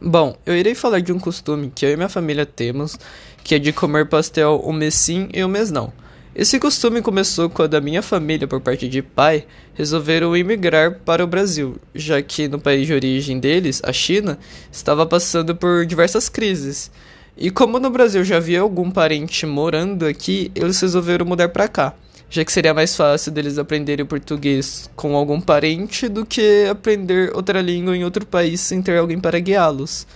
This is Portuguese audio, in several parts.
Bom, eu irei falar de um costume que eu e minha família temos, que é de comer pastel um mês sim e um mês não. Esse costume começou quando a minha família, por parte de pai, resolveram emigrar para o Brasil, já que no país de origem deles, a China, estava passando por diversas crises. E como no Brasil já havia algum parente morando aqui, eles resolveram mudar para cá, já que seria mais fácil deles aprenderem português com algum parente do que aprender outra língua em outro país sem ter alguém para guiá-los.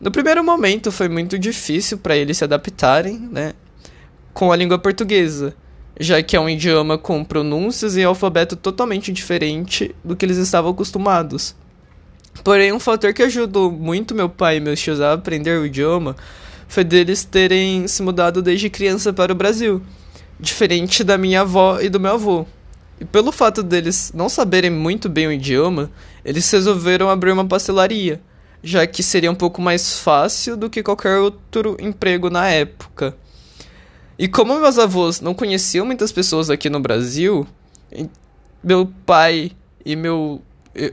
No primeiro momento foi muito difícil para eles se adaptarem, né? com a língua portuguesa, já que é um idioma com pronúncias e alfabeto totalmente diferente do que eles estavam acostumados. Porém, um fator que ajudou muito meu pai e meus tios a aprender o idioma foi deles terem se mudado desde criança para o Brasil, diferente da minha avó e do meu avô. E pelo fato deles não saberem muito bem o idioma, eles resolveram abrir uma pastelaria, já que seria um pouco mais fácil do que qualquer outro emprego na época. E como meus avós não conheciam muitas pessoas aqui no Brasil, meu pai e meu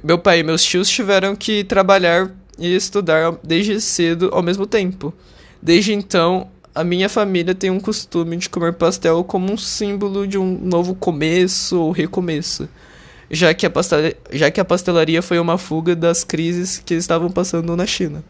meu pai e meus tios tiveram que trabalhar e estudar desde cedo ao mesmo tempo. Desde então, a minha família tem um costume de comer pastel como um símbolo de um novo começo ou recomeço, já que a, pastel... já que a pastelaria foi uma fuga das crises que estavam passando na China.